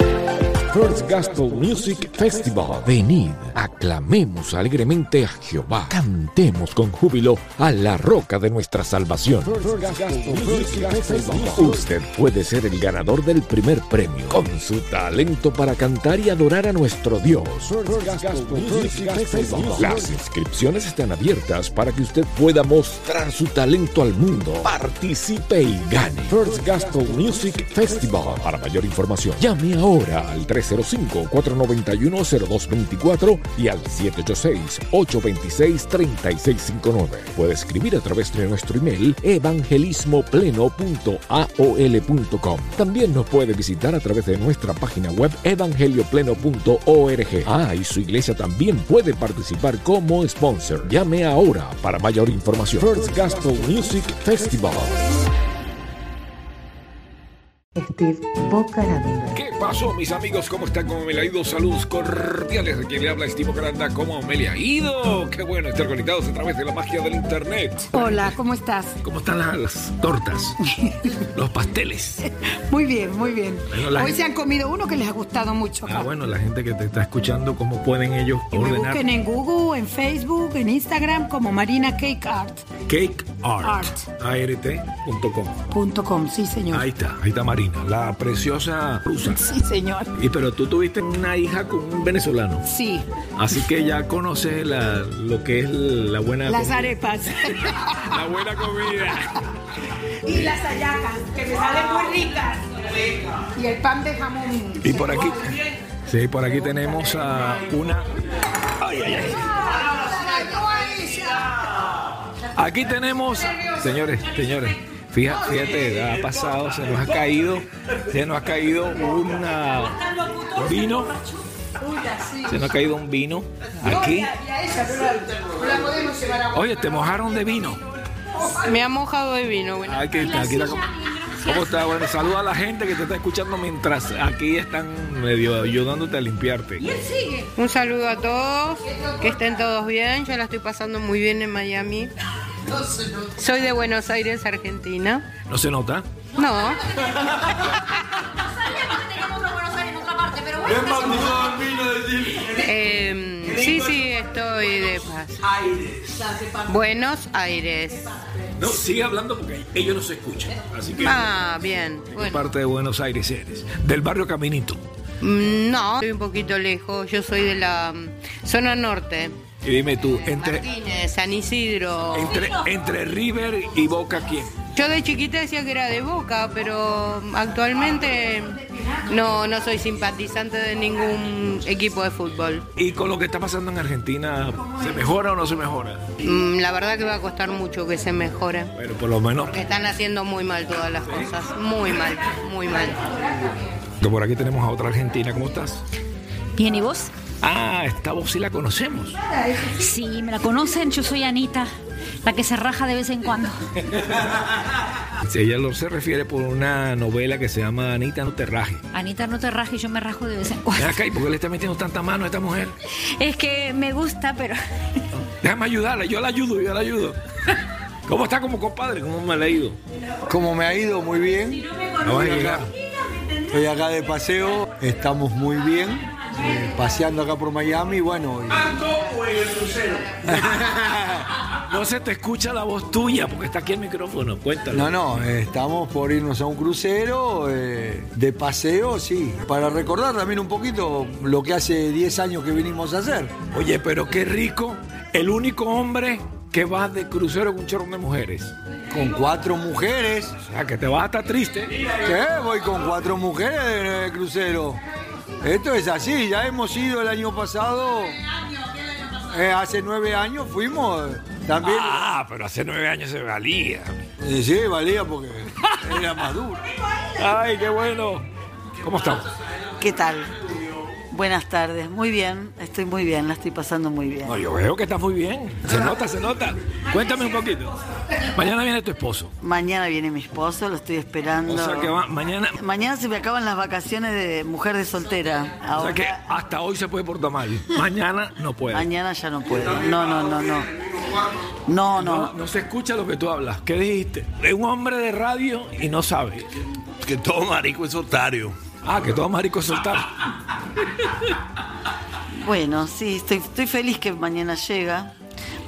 you. First Gospel Music Festival. Venid, aclamemos alegremente a Jehová, cantemos con júbilo a la roca de nuestra salvación. Usted puede ser el ganador del primer premio con su talento para cantar y adorar a nuestro Dios. Las inscripciones están abiertas para que usted pueda mostrar su talento al mundo. Participe y gane. First Gospel Music Festival. Para mayor información, llame ahora al 305-491-0224 y al 786-826-3659. Puede escribir a través de nuestro email evangelismopleno.aol.com. También nos puede visitar a través de nuestra página web evangeliopleno.org. Ah, y su iglesia también puede participar como sponsor. Llame ahora para mayor información. First Gospel Music Festival. Steve Bocaranda. ¿Qué pasó, mis amigos? ¿Cómo están? ¿Cómo me le ha ido? Saludos cordiales de quien le habla Steve Granda. ¿Cómo me le ha ido? Qué bueno estar conectados a través de la magia del internet. Hola, ¿cómo estás? ¿Cómo están las, las tortas? Los pasteles. Muy bien, muy bien. Bueno, la Hoy gente- se han comido uno que les ha gustado mucho. Ah, bueno, la gente que te está escuchando, ¿cómo pueden ellos me ordenar busquen en Google, en Facebook, en Instagram como Marina Cake Art. Cake Art? Art. ART.com. Punto com, sí señor. Ahí está, ahí está Marina, la preciosa rusa. Sí señor. Y pero tú tuviste una hija con un venezolano. Sí, Así que ya conoces la- lo que es la buena las comida. arepas. La buena comida. y las hallacas, que me salen muy ricas. Y el pan de jamón. Y por aquí, sí, por aquí tenemos a una. Ay, ay, ay. Aquí tenemos, señores, señores. Fija- Fíjate, ha pasado, se nos ha caído, se nos ha caído una un vino, se nos ha caído un vino aquí. Oye, te mojaron de vino. Me ha mojado de vino, bueno. Aquí está, aquí está. ¿Cómo está? Bueno, saluda a la gente que te está escuchando mientras aquí están medio ayudándote a limpiarte. Un saludo a todos, que estén todos bien. Yo la estoy pasando muy bien en Miami. Soy de Buenos Aires, Argentina. ¿No se nota? No, eh, sí, sí, estoy de paz. Buenos Aires. No, sigue hablando porque ellos no se escuchan. Así que Ah, bien. ¿qué Bueno, parte de Buenos Aires eres? Del barrio Caminito. Mm, no, estoy un poquito lejos. Yo soy de la mm, zona norte. Y dime tú, entre, Martínez, San Isidro. entre, entre River y Boca, ¿quién? Yo de chiquita decía que era de Boca, pero actualmente no, no soy simpatizante de ningún equipo de fútbol. ¿Y con lo que está pasando en Argentina, se mejora o no se mejora? Mm, La verdad que va a costar mucho que se mejore. Bueno, por lo menos. Están haciendo muy mal todas las cosas. Muy mal, muy mal. Que por aquí tenemos a otra argentina, ¿cómo estás? Bien, ¿y vos? Ah, esta voz sí la conocemos. Sí, me la conocen, yo soy Anita, la que se raja de vez en cuando. Si ella lo se refiere por una novela que se llama Anita, no te rajes. Anita, no te rajes, yo me rajo de vez en cuando. acá, ¿y por qué le está metiendo tanta mano a esta mujer? Es que me gusta, pero... Déjame ayudarla, yo la ayudo, yo la ayudo. ¿Cómo está como compadre? ¿Cómo me ha ido? Como me ha ido muy bien, No vas a llegar. estoy acá de paseo, estamos muy bien, eh, paseando acá por Miami, bueno, y- No se te escucha la voz tuya porque está aquí el micrófono. Cuéntalo. no, no, eh, estamos por irnos a un crucero eh, de paseo, sí, para recordar también un poquito lo que hace 10 años que vinimos a hacer. Oye, pero qué rico. El único hombre que va de crucero con un chorro de mujeres. Con cuatro mujeres, O sea, que te vas a estar triste. ¿qué? Voy con cuatro mujeres de crucero. Esto es así, ya hemos ido el año pasado, eh, hace nueve años fuimos también. Ah, pero hace nueve años se valía. Y sí, valía porque era más duro. Ay, qué bueno. ¿Cómo estamos? ¿Qué tal? Buenas tardes, muy bien, estoy muy bien, la estoy pasando muy bien. No, yo veo que estás muy bien. Se nota, se nota. Cuéntame un poquito. Mañana viene tu esposo. Mañana viene mi esposo, lo estoy esperando. O sea que va, mañana. Mañana se me acaban las vacaciones de mujer de soltera. O sea que hasta hoy se puede portar mal. Mañana no puede. Mañana ya no puedo. No, no, no, no. No, No, no. no se escucha lo que tú hablas. ¿Qué dijiste? Es un hombre de radio y no sabe. Que todo marico es otario. Ah, que todo marico soltar. Bueno, sí, estoy, estoy feliz que mañana llega.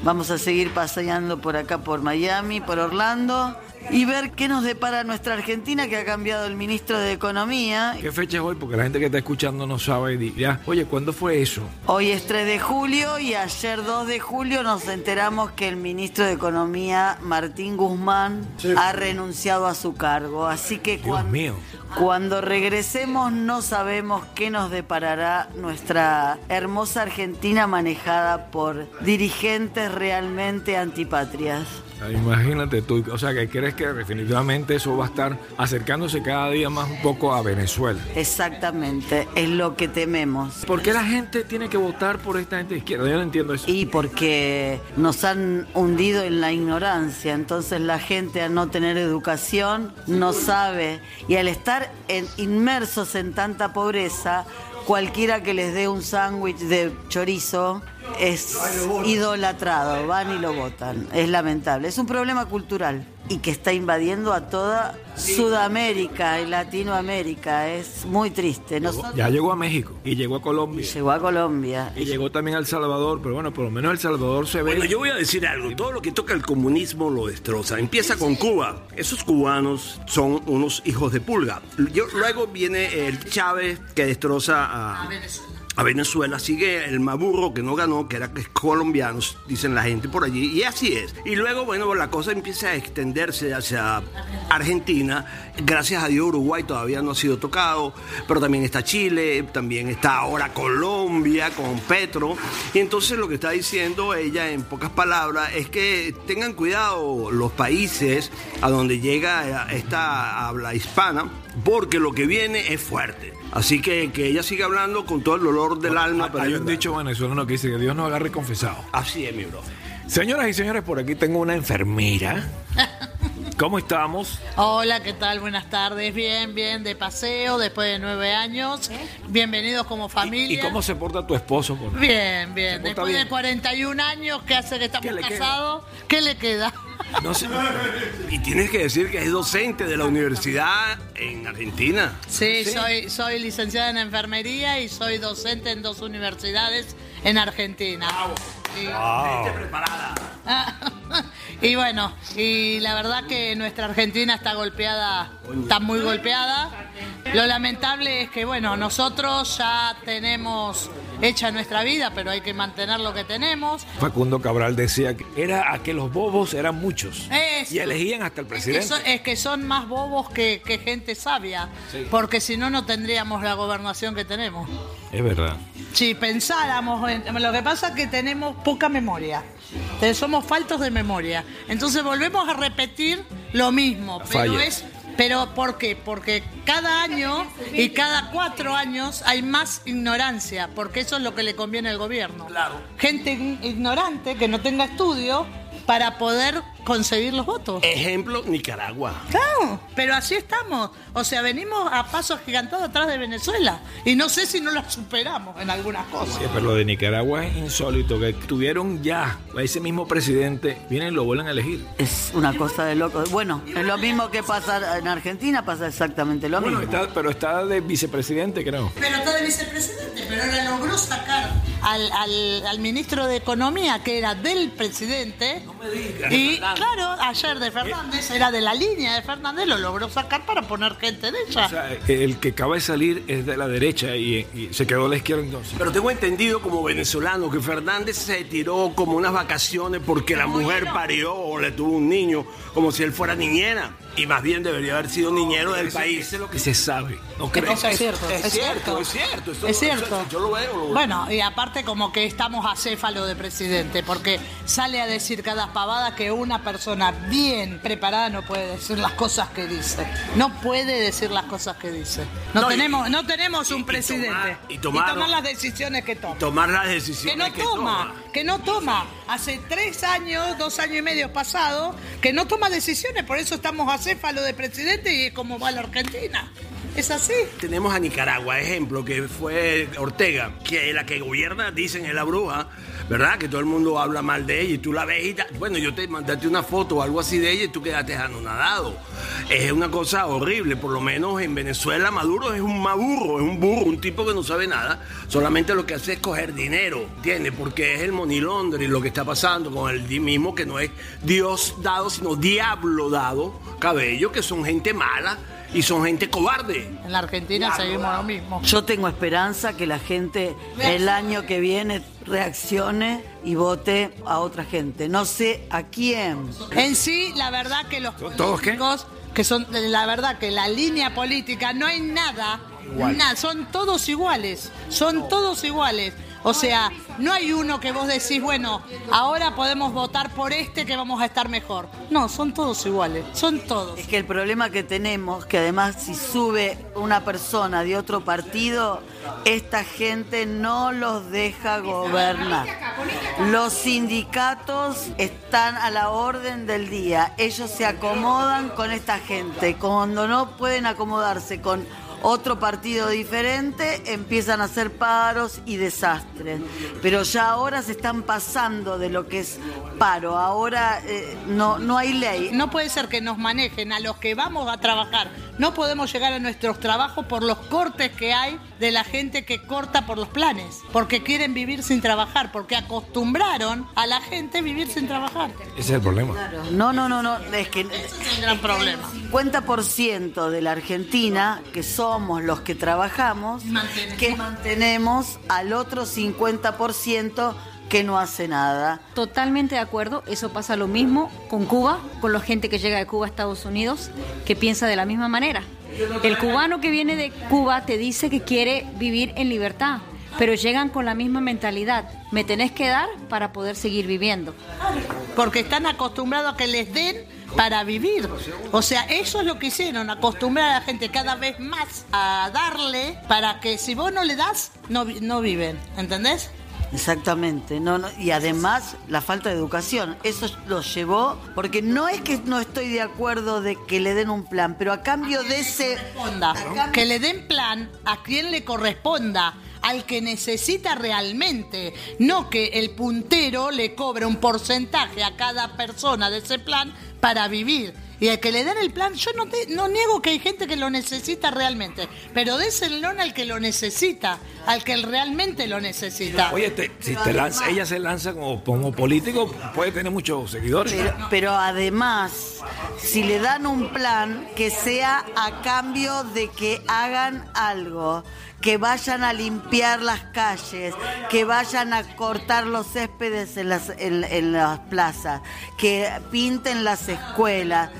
Vamos a seguir paseando por acá, por Miami, por Orlando y ver qué nos depara nuestra Argentina, que ha cambiado el ministro de Economía. ¿Qué fecha es hoy? Porque la gente que está escuchando no sabe. y dirá, oye, ¿cuándo fue eso? Hoy es 3 de julio y ayer 2 de julio nos enteramos que el ministro de Economía, Martín Guzmán, ha renunciado a su cargo. Así que Dios cuan- mío. cuando regresemos no sabemos qué nos deparará nuestra hermosa Argentina manejada por dirigentes realmente antipatrias. Imagínate tú, o sea, que crees que definitivamente eso va a estar acercándose cada día más un poco a Venezuela. Exactamente, es lo que tememos. ¿Por qué la gente tiene que votar por esta gente de izquierda? Yo no entiendo eso. Y porque nos han hundido en la ignorancia, entonces la gente al no tener educación no sabe y al estar en- inmersos en tanta pobreza, cualquiera que les dé un sándwich de chorizo es idolatrado, van y lo votan. Es lamentable, es un problema cultural y que está invadiendo a toda Sudamérica y Latinoamérica, es muy triste. Nosotros- Ya llegó a México y llegó a Colombia llegó a Colombia. y llegó también a El Salvador, pero bueno, por lo menos El Salvador se ve. Bueno, yo voy a decir algo. Todo lo que toca el comunismo lo destroza. Empieza con Cuba. Esos cubanos son unos hijos de pulga. Yo- luego viene el Chávez que destroza a, a Venezuela. Sigue el Maburro que no ganó, que era que es colombiano, dicen la gente por allí. Y así es. Y luego, bueno, la cosa empieza a extenderse hacia Argentina. Gracias a Dios Uruguay todavía no ha sido tocado. Pero también está Chile, también está ahora Colombia con Petro. Y entonces lo que está diciendo ella en pocas palabras es que tengan cuidado los países a donde llega esta habla hispana, porque lo que viene es fuerte. Así que que ella siga hablando con todo el dolor del alma. pero Hay un dicho venezolano que dice que Dios nos agarre confesado. Así es, mi bro. Señoras y señores, por aquí tengo una enfermera. ¿Cómo estamos? Hola, ¿qué tal? Buenas tardes. Bien, bien, de paseo después de nueve años. Bienvenidos como familia. ¿Y cómo se porta tu esposo? por- Bien, bien. ¿Se porta Después bien? de 41 años que hace que estamos ¿Qué le queda? casados, ¿qué le queda? No sé. Y tienes que decir que es docente de la universidad en Argentina. Sí, Soy, soy licenciada en enfermería y soy docente en dos universidades en Argentina. Y- y bueno, y la verdad que nuestra Argentina está golpeada, está muy golpeada. Lo lamentable es que, bueno, nosotros ya tenemos hecha nuestra vida, pero hay que mantener lo que tenemos. Facundo Cabral decía que era a que los bobos eran muchos Eso. y elegían hasta el Es que, presidente. son, es que son más bobos que, que gente sabia, porque si no, no tendríamos la gobernación que tenemos. Es verdad. Si pensáramos en... Lo que pasa es que tenemos poca memoria. Somos faltos de memoria. Entonces volvemos a repetir lo mismo. Pero Falla. es... ¿Pero por qué? Porque cada año y cada cuatro años hay más ignorancia, porque eso es lo que le conviene al gobierno. Gente ign- ignorante que no tenga estudio para poder conseguir los votos. Ejemplo, Nicaragua. Claro, pero así estamos. O sea, venimos a pasos gigantados atrás de Venezuela. Y no sé si no lo superamos en algunas cosas. Sí, pero lo de Nicaragua es insólito, que tuvieron ya a ese mismo presidente, vienen y lo vuelven a elegir. Es una cosa de loco. Bueno, es lo mismo que pasa en Argentina, pasa exactamente lo Bueno, mismo. está, pero está de vicepresidente, creo. Pero está de vicepresidente, pero ahora logró sacar al, al- al ministro de Economía, que era del presidente. y claro, ayer de Fernández, era de la línea de Fernández, lo logró sacar para poner gente de ella. O sea, el que acaba de salir es de la derecha y, y se quedó a la izquierda entonces. Pero tengo entendido como venezolano que Fernández se tiró como unas vacaciones porque la mujer parió o le tuvo un niño, como si él fuera niñera. Y más bien debería haber sido niñero del país. Eso es lo que se sabe. ¿No Eso es cierto, Es es cierto, cierto. es cierto. Eso- Es cierto. eso- yo lo veo, lo veo. Bueno, y aparte como que estamos acéfalo de presidente, porque sale a decir cada pavada que una persona bien preparada no puede decir las cosas que dice. No puede decir las cosas que dice. No, No, y- tenemos, no tenemos y- un y presidente. tomar- y tomar- las decisiones que toma. Tomar las Que decisiones no que toma, que no toma. Hace tres años, dos años y medio pasado, que no toma decisiones, por eso estamos acéfalo de presidente y es como va la Argentina. Es así. Tenemos a Nicaragua, ejemplo, que fue Ortega, que la que gobierna, dicen, es la bruja, ¿verdad? Que todo el mundo habla mal de ella y tú la ves y bueno, yo te mandaste una foto o algo así de ella y tú quedaste anonadado. Es una cosa horrible, por lo menos en Venezuela Maduro es un maburro, es un burro, un tipo que no sabe nada, solamente lo que hace es coger dinero, ¿entiendes? Porque es el money laundering lo que está pasando con el mismo que no es Dios dado, sino diablo dado, cabello, que son gente mala y son gente cobarde. En la Argentina seguimos lo mismo. Yo tengo esperanza que la gente el año que viene reaccione y vote a otra gente. No sé a quién. En sí, la verdad que los ¿Todos qué? políticos, que son, la verdad que la línea política no hay nada, nada, son todos iguales, son todos iguales. O sea, no hay uno que vos decís, bueno, ahora podemos votar por este que vamos a estar mejor. No, son todos iguales, son todos. Es que el problema que tenemos, que además si sube una persona de otro partido, esta gente no los deja gobernar. Los sindicatos están a la orden del día. Ellos se acomodan con esta gente. Cuando no pueden acomodarse con otro partido diferente, empiezan a hacer paros y desastres. Pero ya ahora se están pasando de lo que es paro. Ahora eh, no, no hay ley. No puede ser que nos manejen a los que vamos a trabajar. No podemos llegar a nuestros trabajos por los cortes que hay de la gente que corta por los planes, porque quieren vivir sin trabajar, porque acostumbraron a la gente a vivir sin trabajar. Ese es el problema. No, no, no, no, es que Es un gran problema. 50% de la Argentina, que somos los que trabajamos, que mantenemos al otro 50% que no hace nada. Totalmente de acuerdo, eso pasa lo mismo con Cuba, con la gente que llega de Cuba a Estados Unidos, que piensa de la misma manera. El cubano que viene de Cuba te dice que quiere vivir en libertad, pero llegan con la misma mentalidad. Me tenés que dar para poder seguir viviendo. Porque están acostumbrados a que les den para vivir. O sea, eso es lo que hicieron, acostumbrar a la gente cada vez más a darle para que si vos no le das, no, no viven. ¿Entendés? Exactamente, no, no, y además la falta de educación, eso lo llevó, porque no es que no estoy de acuerdo de que le den un plan, pero a cambio de ese... Que le den plan a quien le corresponda, al que necesita realmente, no que el puntero le cobre un porcentaje a cada persona de ese plan para vivir. Y al que le den el plan, yo no, te- no niego que hay gente que lo necesita realmente, pero déselo al que lo necesita, al que realmente lo necesita. Oye, te- si te lanza, ella se lanza como, como político, puede tener muchos seguidores. Pero, pero además, si le dan un plan, que sea a cambio de que hagan algo, que vayan a limpiar las calles, que vayan a cortar los céspedes en las, en- las plazas, que pinten las escuelas.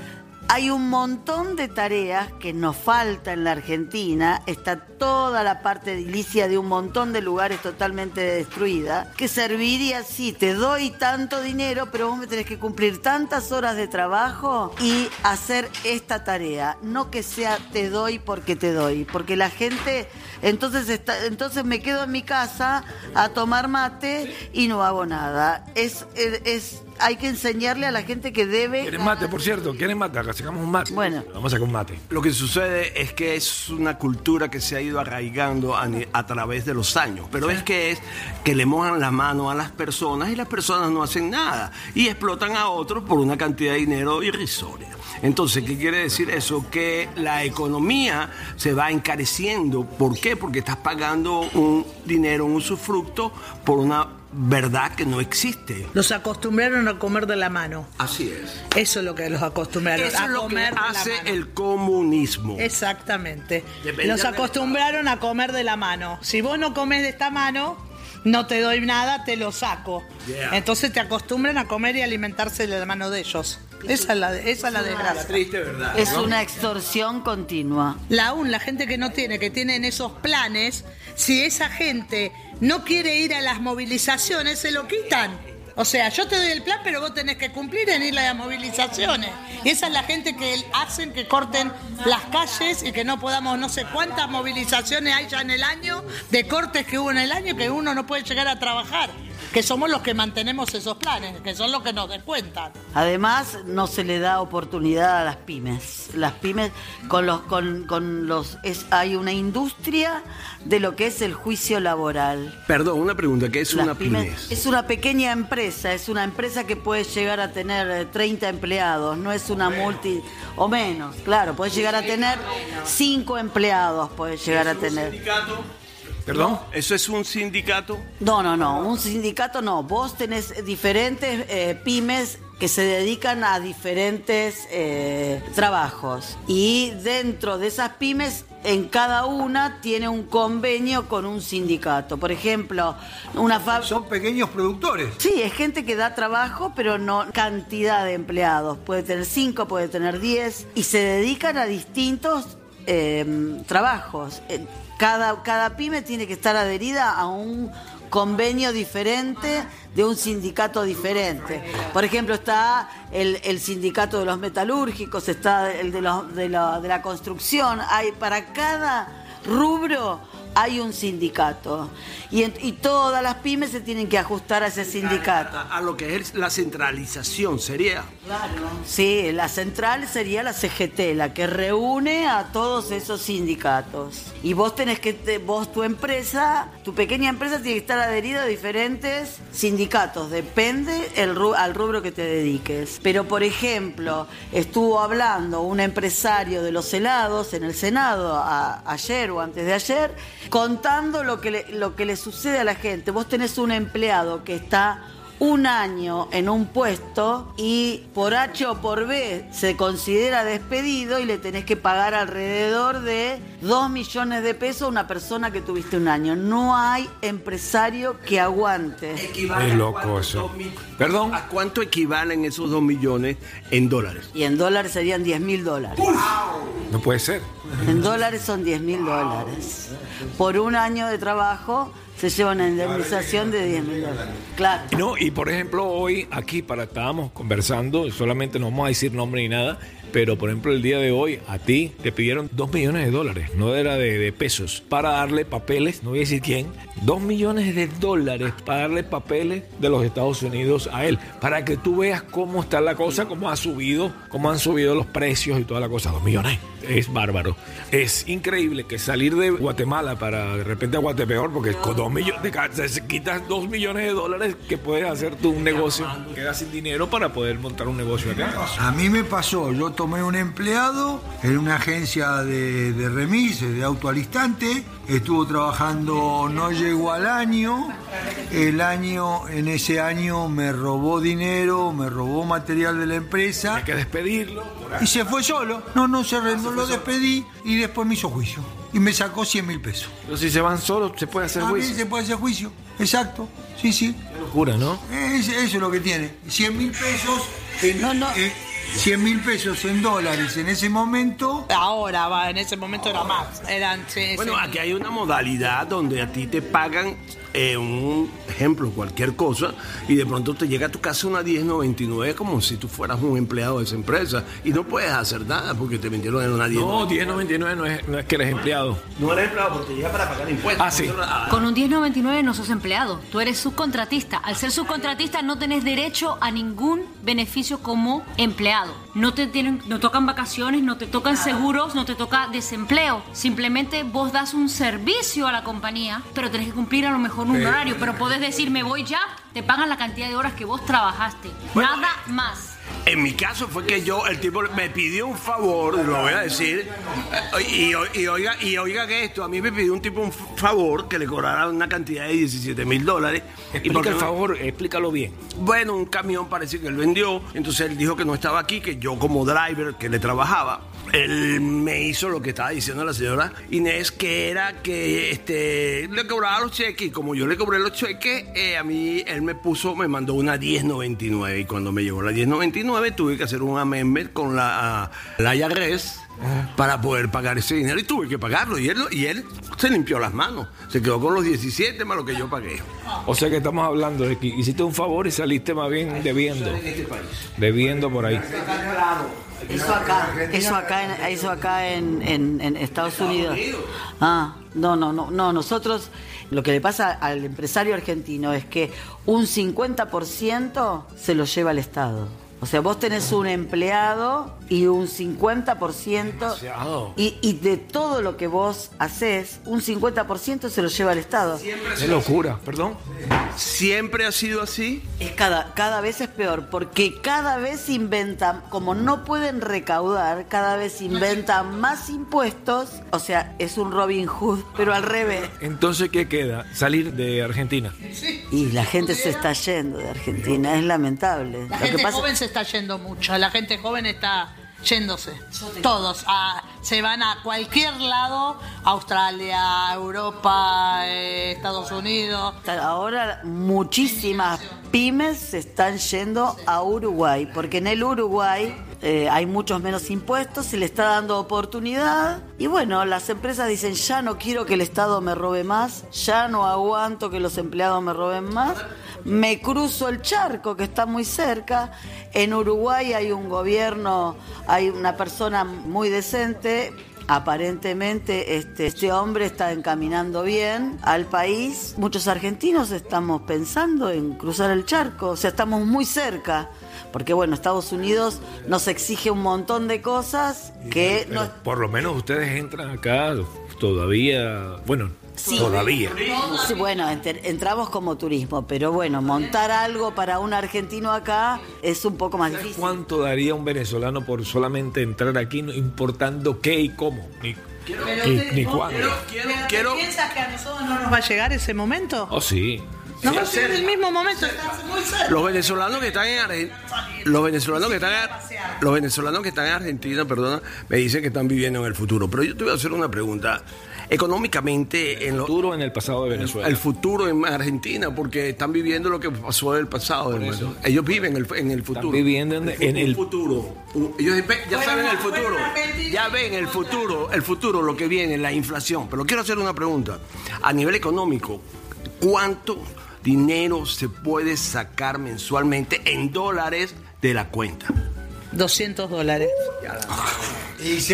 Hay un montón de tareas que nos falta en la Argentina, está toda la parte edilicia de un montón de lugares totalmente destruida, que serviría, sí, te doy tanto dinero, pero vos me tenés que cumplir tantas horas de trabajo y hacer esta tarea, no que sea te doy porque te doy, porque la gente, entonces, entonces me quedo en mi casa a tomar mate y no hago nada. Es, es- hay que enseñarle a la gente que debe... ¿Quieren mate, por cierto? ¿Quieren mate? Acá sacamos un mate. Bueno. Vamos a sacar un mate. Lo que sucede es que es una cultura que se ha ido arraigando a, través de los años, pero es que es que le mojan la mano a las personas y las personas no hacen nada y explotan a otros por una cantidad de dinero irrisoria. Entonces, ¿qué quiere decir eso? Que la economía se va encareciendo. ¿Por qué? Porque estás pagando un dinero, un usufructo por una verdad que no existe. Los acostumbraron a comer de la mano. Así es. Eso es lo que los acostumbraron Eso a es lo que comer de la hace mano. el comunismo. Exactamente. Depende Los acostumbraron a comer de la mano. Si vos no comes de esta mano, no te doy nada, te lo saco. Yeah. Entonces te acostumbran a comer y alimentarse de la mano de ellos. Esa es la, esa es la desgracia. Triste verdad. Es una extorsión continua. La aún la gente que no tiene, que tienen esos planes, si esa gente no quiere ir a las movilizaciones, se lo quitan. O sea, yo te doy el plan, pero vos tenés que cumplir en ir a las movilizaciones. Y esa es la gente que hacen que corten las calles y que no podamos, no sé cuántas movilizaciones hay ya en el año, de cortes que hubo en el año, que uno no puede llegar a trabajar. que somos los que mantenemos esos planes, que son los que nos descuentan. Además, no se le da oportunidad a las pymes. Las pymes, con los, con, con los, es, hay una industria de lo que es el juicio laboral. Perdón, una pregunta, ¿qué es Las una pymes- pyme? Es una pequeña empresa, es una empresa que puede llegar a tener eh, 30 empleados, no es una multi o menos, claro, puede llegar a tener 5 empleados, puede llegar a tener. ¿Perdón? ¿Eso es un sindicato? No, no, no, un sindicato no, vos tenés diferentes eh, pymes que se dedican a diferentes eh, trabajos y dentro de esas pymes en cada una tiene un convenio con un sindicato. Por ejemplo, una fábrica... Son pequeños productores. Sí, es gente que da trabajo, pero no cantidad de empleados. Puede tener cinco, puede tener diez, y se dedican a distintos eh, trabajos. Cada, cada pyme tiene que estar adherida a un convenio diferente de un sindicato diferente. Por ejemplo, está el, el sindicato de los metalúrgicos, está el de, los- de la, de la construcción. Hay para cada rubro hay un sindicato y, en- y todas las pymes se tienen que ajustar a ese sindicato. A, a lo que es la centralización, sería. Sí, la central sería la CGT, la que reúne a todos esos sindicatos. Y vos tenés que, te- vos tu empresa, tu pequeña empresa tiene que estar adherida a diferentes sindicatos, depende el al rubro que te dediques. Pero por ejemplo, estuvo hablando un empresario de los helados en el Senado a- ayer o antes de ayer, contando lo que, le, lo que le sucede a la gente. Vos tenés un empleado que está un año en un puesto y por H o por B se considera despedido y le tenés que pagar alrededor de 2 millones de pesos a una persona que tuviste un año. No hay empresario que aguante. Es loco eso. Perdón. ¿A cuánto equivalen esos dos millones en dólares? Y en dólares serían 10 mil dólares. No puede ser. En dólares son 10 mil dólares. Por un año de trabajo se lleva una indemnización de 10 mil dólares. Claro. No, y por ejemplo, hoy aquí para estábamos conversando, solamente no vamos a decir nombre ni nada, pero por ejemplo, el día de hoy a ti te pidieron dos millones de dólares, no era de, de pesos, para darle papeles, no voy a decir quién, dos millones de dólares para darle papeles de los Estados Unidos a él, para que tú veas cómo está la cosa, cómo ha subido, cómo han subido los precios y toda la cosa, dos millones. Es bárbaro. Es increíble que salir de Guatemala para de repente a Guatepeor, porque con dos millones, te ca- te quitas dos millones de dólares que puedes hacer tú un negocio, quedas sin dinero para poder montar un negocio acá. A mí me pasó, yo tomé un empleado en una agencia de, de remises, de auto al instante, estuvo trabajando, no llegó al año, el año, en ese año me robó dinero, me robó material de la empresa Hay que despedirlo. y se fue solo, no, no se no lo despedí y después me hizo juicio y me sacó 100 mil pesos. Pero si se van solos, se puede hacer También juicio. se puede hacer juicio, exacto, sí, sí. Qué locura, ¿no? Es- eso es lo que tiene. 100 mil pesos. En, No, no. eh, 100 mil pesos en dólares en ese momento. Ahora va, en ese momento era más. Eran, sí, Bueno, sí. aquí hay una modalidad donde a ti te pagan eh, un ejemplo, cualquier cosa, y de pronto te llega a tu casa una 1099 como si tú fueras un empleado de esa empresa y no puedes hacer nada porque te vendieron en una 1099. No, 1099 no es, no es que eres empleado. No eres empleado porque te llega para pagar impuestos. Ah, sí. Con un 1099 no sos empleado, tú eres subcontratista. Al ser subcontratista no tenés derecho a ningún beneficio como empleado. No te tienen, no tocan vacaciones, no te tocan seguros, no te toca desempleo. Simplemente vos das un servicio a la compañía, pero tenés que cumplir a lo mejor un horario. Pero podés decir, me voy ya, te pagan la cantidad de horas que vos trabajaste. Bueno, Nada más. En mi caso fue que yo, el tipo me pidió un favor, lo voy a decir, eh, y, y oiga, y oiga que esto, a mí me pidió un tipo un favor que le cobrara una cantidad de 17 mil dólares. Y Explica porque el favor, explícalo bien. Bueno, un camión parece que él vendió, entonces él dijo que no estaba aquí, que yo como driver que le trabajaba, él me hizo lo que estaba diciendo la señora Inés, que era que este, le cobraba los cheques y como yo le cobré los cheques, eh, a mí él me puso, me mandó una 1099 y cuando me llegó la 1099 tuve que hacer un amendment con la, la IRS para poder pagar ese dinero y tuve que pagarlo y él, lo- y él se limpió las manos, se quedó con los 17 más lo que yo pagué. O sea que estamos hablando de que hiciste un favor y saliste más bien debiendo. este Debiendo por ahí. Eso acá, eso acá, en, eso acá en, en- en Estados Unidos. Ah, No, no, no, no. Nosotros lo que le pasa al empresario argentino es que un 50% se lo lleva el Estado. O sea, vos tenés un empleado y un 50% Demasiado. y, y de todo lo que vos haces, un 50% se lo lleva el Estado. Qué locura, perdón. ¿Siempre ha sido así? Es cada, cada vez es peor, porque cada vez inventan, como no pueden recaudar, cada vez inventan más impuestos. O sea, es un Robin Hood, pero al revés. Entonces, ¿qué queda? Salir de Argentina. Y la gente se está yendo de Argentina, es lamentable. La Lo que gente pasa- joven se está yendo mucho, la gente joven está yéndose. Todos se van a cualquier lado, Australia, Europa, eh, Estados Unidos. Ahora muchísimas pymes se están yendo a Uruguay, porque en el Uruguay eh, hay muchos menos impuestos, se le está dando oportunidad y bueno, las empresas dicen ya no quiero que el Estado me robe más, ya no aguanto que los empleados me roben más, me cruzo el charco que está muy cerca, en Uruguay hay un gobierno, hay una persona muy decente, Aparentemente este, este hombre está encaminando bien al país. Muchos argentinos estamos pensando en cruzar el charco, o sea, estamos muy cerca. Porque bueno, Estados Unidos nos exige un montón de cosas que Pero no... por lo menos ustedes entran acá todavía. Bueno, todavía. Sí, bueno, enter- entramos como turismo, pero bueno, montar algo para un argentino acá es un poco más difícil. ¿Cuánto daría un venezolano por solamente entrar aquí, no importando qué y cómo? Ni, ni, ni cuándo. quiero- ¿Piensas que a nosotros no nos va a llegar ese momento? Oh, sí. Nos va a llegar el mismo momento, cerca. Los venezolanos que están en Argentina, los venezolanos que están, en- los venezolanos que están en Argentina, perdona, me dicen que están viviendo en el futuro. Pero yo te voy a hacer una pregunta. Económicamente, en lo, Futuro en el pasado de Venezuela. el futuro en Argentina, porque están viviendo lo que pasó en el pasado, hermano. Ellos viven en el, en el futuro. Están viviendo en, en el. futuro. Ellos ya saben el futuro. Ya ven el futuro, el futuro, lo que viene, la inflación. Pero quiero hacer una pregunta. A nivel económico, ¿cuánto dinero se puede sacar mensualmente en dólares de la cuenta? 200 dólares.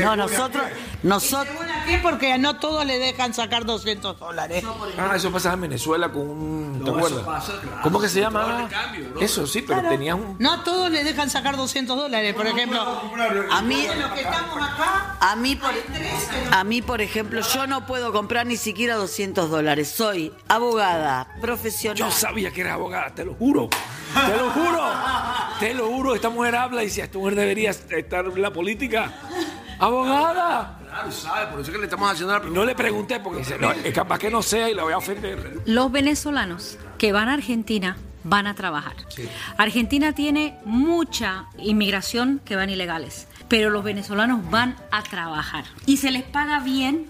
No, nosotros, nosotros, ¿Qué? Porque no todos le dejan sacar 200 dólares. Ah, eso pasaba en Venezuela con un. ¿Te No, acuerdas? eso pasa, claro. ¿Cómo que se llama? Eso sí, pero tenías un. No a todos le dejan sacar 200 dólares, por ejemplo. a mí, a mí, por, a mí, por ejemplo, yo no puedo comprar ni siquiera 200 dólares. Soy abogada, profesional. Yo sabía que eras abogada, te lo juro. Te lo juro. Te lo juro. Esta mujer habla y si esta mujer debería estar en la política. Abogada. Claro, sabe, por eso es que le estamos haciendo la pregunta. No le pregunté porque dice, no, es capaz que no sea y la voy a ofender. Los venezolanos que van a Argentina van a trabajar. Argentina tiene mucha inmigración que van ilegales, pero los venezolanos van a trabajar y se les paga bien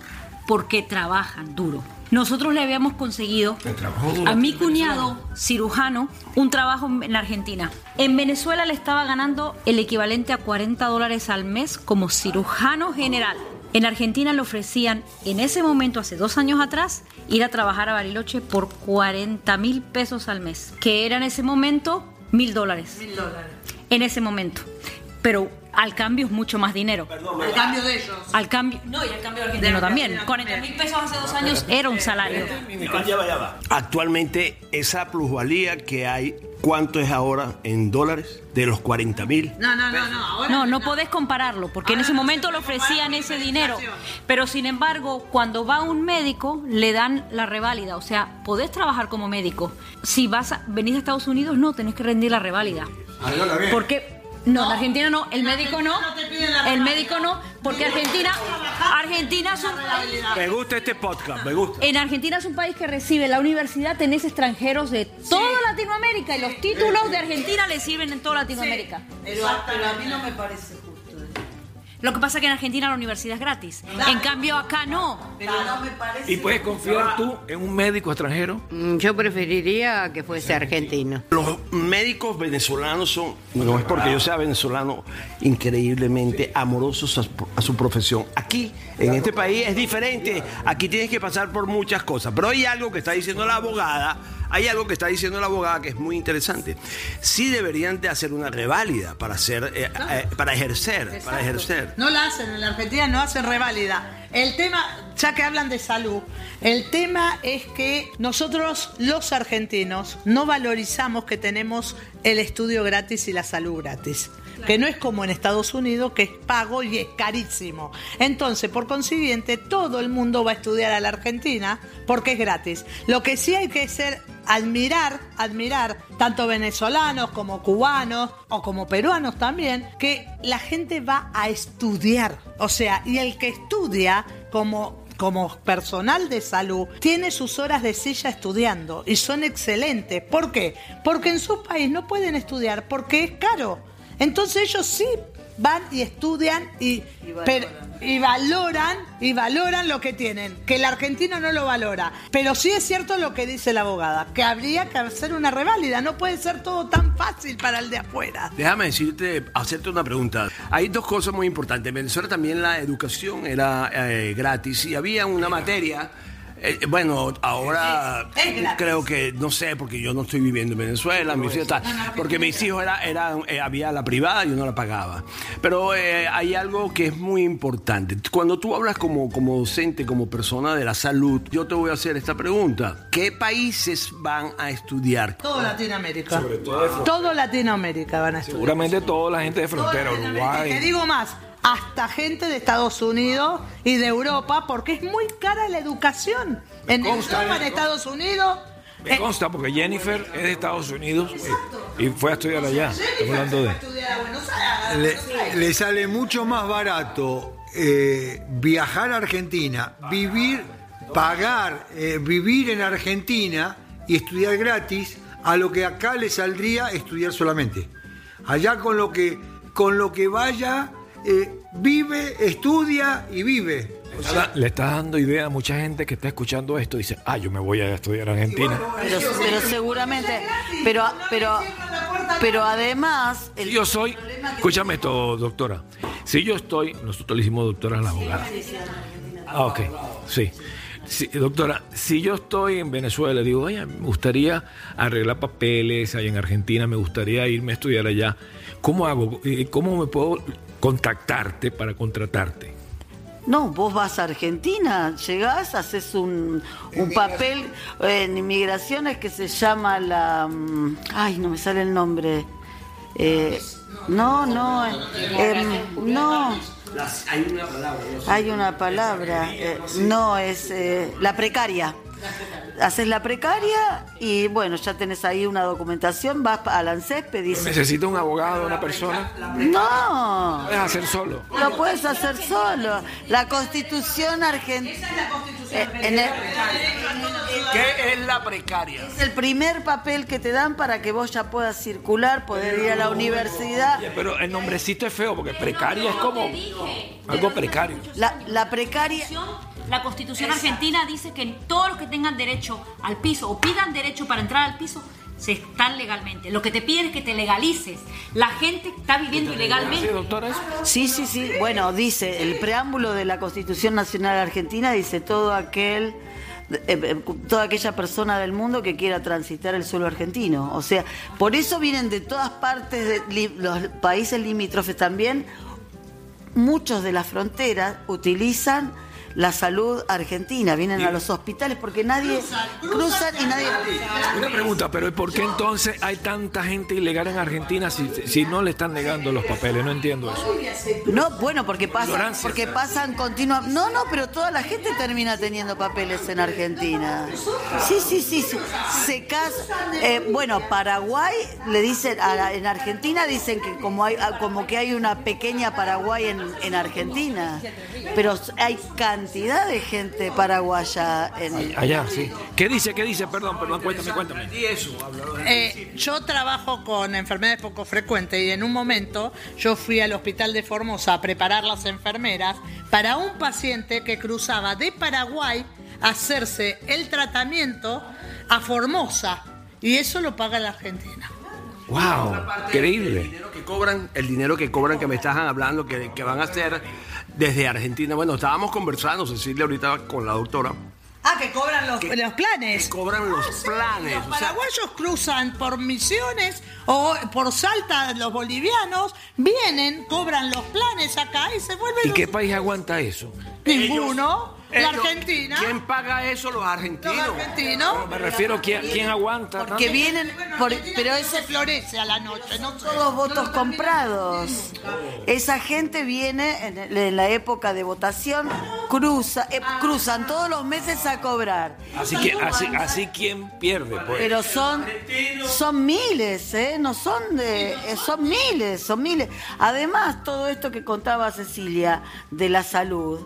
porque trabajan duro. Nosotros le habíamos conseguido a mi cuñado cirujano un trabajo en la Argentina. En Venezuela le estaba ganando el equivalente a 40 dólares al mes como cirujano general. En Argentina le ofrecían, en ese momento, hace dos años atrás, ir a trabajar a Bariloche por 40 mil pesos al mes, que era en ese momento mil dólares. Mil dólares. En ese momento. Pero al cambio es mucho más dinero. al cambio de ellos. Al cambio. No, y al cambio argentino también. 40 mil pesos hace dos años era un salario. Actualmente, esa plusvalía que hay, ¿cuánto es ahora en dólares? De los 40 mil. No, no, no, no. Ahora No, no podés compararlo, porque en ese momento le ofrecían ese dinero. Pero sin embargo, cuando va un médico, le dan la reválida. O sea, podés trabajar como médico. Si vas a, venís a Estados Unidos, no, tenés que rendir la reválida. Porque no, en Argentina no, el médico no, el médico no, porque Argentina, Argentina es un, Me gusta este podcast, me gusta. en Argentina es un país que recibe la universidad, tenés extranjeros de toda Latinoamérica y los títulos de Argentina le sirven en toda Latinoamérica. Pero, a- mí no me parece. Lo que pasa es que en Argentina la universidad es gratis. En cambio acá no. Pero no me parece. ¿Y puedes confiar tú en un médico extranjero? Mm, Yo preferiría que fuese argentino. Los médicos venezolanos son, no es porque yo sea venezolano, increíblemente amorosos a su profesión. Aquí, en este país, es diferente. Aquí tienes que pasar por muchas cosas. Pero hay algo que está diciendo la abogada hay algo que está diciendo la abogada que es muy interesante. Sí deberían de hacer una reválida para hacer, eh, eh, para ejercer, para ejercer. No la hacen, en la Argentina no hacen reválida. El tema, ya que hablan de salud, el tema es que nosotros los argentinos no valorizamos que tenemos el estudio gratis y la salud gratis. Que no es como en Estados Unidos, que es pago y es carísimo. Entonces, por consiguiente, todo el mundo va a estudiar a la Argentina porque es gratis. Lo que sí hay que ser admirar, admirar, tanto venezolanos como cubanos o como peruanos también, que la gente va a estudiar. O sea, y el que estudia como como personal de salud tiene sus horas de silla estudiando y son excelentes. ¿Por qué? Porque en su país no pueden estudiar porque es caro. Entonces ellos sí van y estudian y, pero- y valoran y valoran lo que tienen, que el argentino no lo valora. Pero sí es cierto lo que dice la abogada, que habría que hacer una reválida, no puede ser todo tan fácil para el de afuera. Déjame decirte, hacerte una pregunta. Hay dos cosas muy importantes. En Venezuela también la educación era eh, gratis y había una materia. Eh, bueno, ahora gratis. creo que no sé porque yo no estoy viviendo en Venezuela, mis hijos, tal, porque mis hijos era, eran, eh, había la privada y yo no la pagaba. Pero eh, hay algo que es muy importante. Cuando tú hablas como, como docente, como persona de la salud, yo te voy a hacer esta pregunta: ¿Qué países van a estudiar? Todo Latinoamérica. todo Latinoamérica van a estudiar. Seguramente toda la gente de frontera, Te Uruguay. digo más, hasta gente de Estados Unidos y de Europa, porque es muy cara la educación. En consta Europa, en esto. Estados Unidos. Me consta porque Jennifer es de Estados Unidos y, y fue a estudiar allá. Estamos hablando de. Le, le sale mucho más barato eh, viajar a Argentina, vivir, pagar, eh, vivir en Argentina y estudiar gratis a lo que acá le saldría estudiar solamente. Allá con lo que, con lo que vaya, eh, vive, estudia y vive. Le estás dando idea a mucha gente que está escuchando esto y dice, ah, yo me voy a estudiar a Argentina. Pero, pero seguramente, pero, pero, pero además, Si yo soy, escúchame esto, doctora. Si yo estoy, nosotros le hicimos doctora a la abogada. Ah, ok, sí. Sí, doctora, si yo estoy en Venezuela, digo, oye, me gustaría arreglar papeles ahí en Argentina, me gustaría irme a estudiar allá. ¿Cómo hago? Eh, ¿Cómo me puedo contactarte para contratarte? No, vos vas a Argentina, llegás, haces un, un papel eh, en inmigraciones que se llama la... mm, Ay, no me sale el nombre. Eh, no, no, eh, em, no, hay una palabra. hay una palabra. eh, no, es eh, la precaria. Haces la precaria y bueno, ya tenés ahí una documentación, vas a la ANSES, pedís... ¿Necesito un abogado, una persona? No, Puedes hacer solo. lo puedes hacer solo. La constitución argentina... ¿Qué es la precaria? Es el primer papel que te dan para que vos ya puedas circular, poder ir a la universidad. Pero el nombrecito es feo porque precaria es como algo precario. La, la precaria... La Constitución argentina dice que todos los que tengan derecho al piso o pidan derecho para entrar al piso se están legalmente. Lo que te piden es que te legalices. La gente está viviendo ilegalmente. Sí, sí, sí. Bueno, dice, el preámbulo de la Constitución Nacional Argentina dice todo aquel... eh, eh, toda aquella persona del mundo que quiera transitar el suelo argentino. O sea, por eso vienen de todas partes, de li- los países limítrofes también, muchos de las fronteras utilizan la salud argentina, vienen a los hospitales porque nadie cruzan y nadie... Una pregunta, pero ¿y por qué entonces hay tanta gente ilegal en Argentina si, si no le están negando los papeles? No entiendo eso. No, bueno, porque pasan, porque pasan continuamente. No, no, pero toda la gente termina teniendo papeles en Argentina. Sí, sí, sí, sí. Se casa. eh, bueno, Paraguay le dicen, a la- en Argentina dicen que como hay, como que hay una pequeña Paraguay en, en Argentina, pero hay cantidad de gente paraguaya en. Allá, sí. ¿Qué dice? ¿Qué dice? Perdón, perdón, cuéntame, cuéntame. Eh, yo trabajo con enfermedades poco frecuentes y en un momento yo fui al hospital de Formosa a preparar las enfermeras para un paciente que cruzaba de Paraguay a hacerse el tratamiento a Formosa y eso lo paga la Argentina. ¡Wow! El Increíble. dinero que cobran, el dinero que cobran que me estaban hablando, que, que van a hacer desde Argentina. Bueno, estábamos conversando, Cecilia, ahorita con la doctora, Ah, que cobran los, los planes. Que cobran los planes. Los o sea, paraguayos cruzan por Misiones o por Salta, los bolivianos vienen, cobran los planes acá y se vuelven ¿Y los- qué país aguanta eso? ninguno. La ellos- Argentina. ¿Quién paga eso? Los argentinos. Los argentinos. Me refiero a quién, quién aguanta. Porque tanto? vienen, por- pero eso eso florece a la noche. No son los votos comprados. Esa gente viene en, la época de votación, cruza, eh, cruzan todos los meses a cobrar. Así que así, así quién pierde, pues. Pero son, son miles, ¿eh? No son de. eh, Son miles, son miles. Además, todo esto que contaba Cecilia de la salud.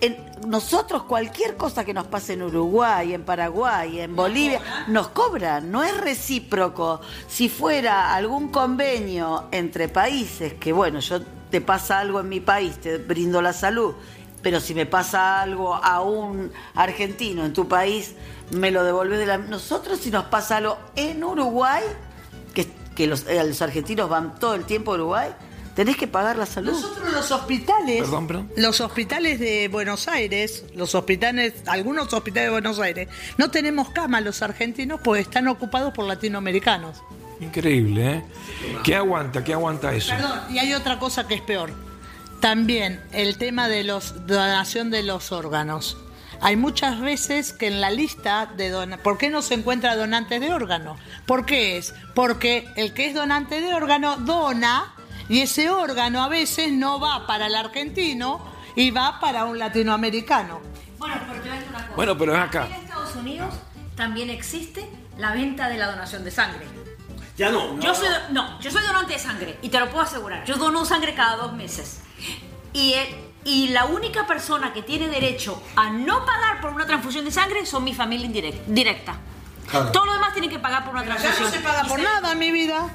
En- nosotros cualquier cosa que nos pase en Uruguay, en Paraguay, en Bolivia, nos cobran, no es recíproco. Si fuera algún convenio entre países, que bueno, yo te pasa algo en mi país, te brindo la salud, pero si me pasa algo a un argentino en tu país, me lo devolves de la... Nosotros si nos pasa algo en Uruguay, que, que los, eh, los argentinos van todo el tiempo a Uruguay, tenés que pagar la salud. Nosotros los hospitales, Perdón, perdón. los hospitales de Buenos Aires, los hospitales, algunos hospitales de Buenos Aires, no tenemos cama los argentinos porque están ocupados por latinoamericanos. Increíble, ¿eh? ¿Qué aguanta? ¿Qué aguanta eso? Perdón, y hay otra cosa que es peor. También el tema de los donación de los órganos. Hay muchas veces que en la lista de donaciones, ¿por qué no se encuentra donantes de órgano? ¿Por qué es? Porque el que es donante de órgano dona y ese órgano a veces no va para el argentino y va para un latinoamericano. Bueno, decir una cosa. Bueno, pero es acá. Aquí en Estados Unidos también existe la venta de la donación de sangre. Ya no. Yo soy, no, yo soy donante de sangre y te lo puedo asegurar. Yo dono sangre cada dos meses. Y, el- y la única persona que tiene derecho a no pagar por una transfusión de sangre son mi familia indirect- directa. Todos los demás tienen que pagar por una Allá transfusión. no se paga por se- nada, mi vida.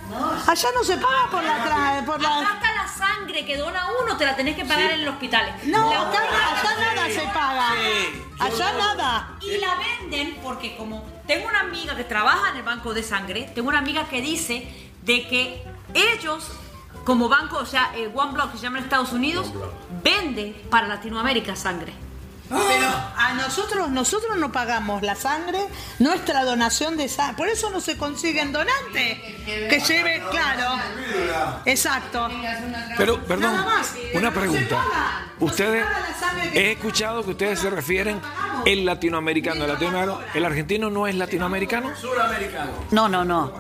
Allá no se paga por la... tra- Por Acá la... está la sangre que dona uno, te la tenés que pagar en los hospitales. No, La acá, allá nada se paga. Sí, Allá nada. Y la venden porque como tengo una amiga que trabaja en el banco de sangre, tengo una amiga que dice de que ellos como banco, o sea, eh, One Block que se llama en Estados Unidos, vende para Latinoamérica sangre. Pero a nosotros, nosotros no pagamos la sangre, nuestra donación de sangre. Por eso no se consiguen donantes. Que lleve, claro. Exacto. Pero, perdón, una pregunta. Ustedes, he escuchado que ustedes se refieren el latinoamericano, el latinoamericano. ¿El argentino no es latinoamericano? No, no, no.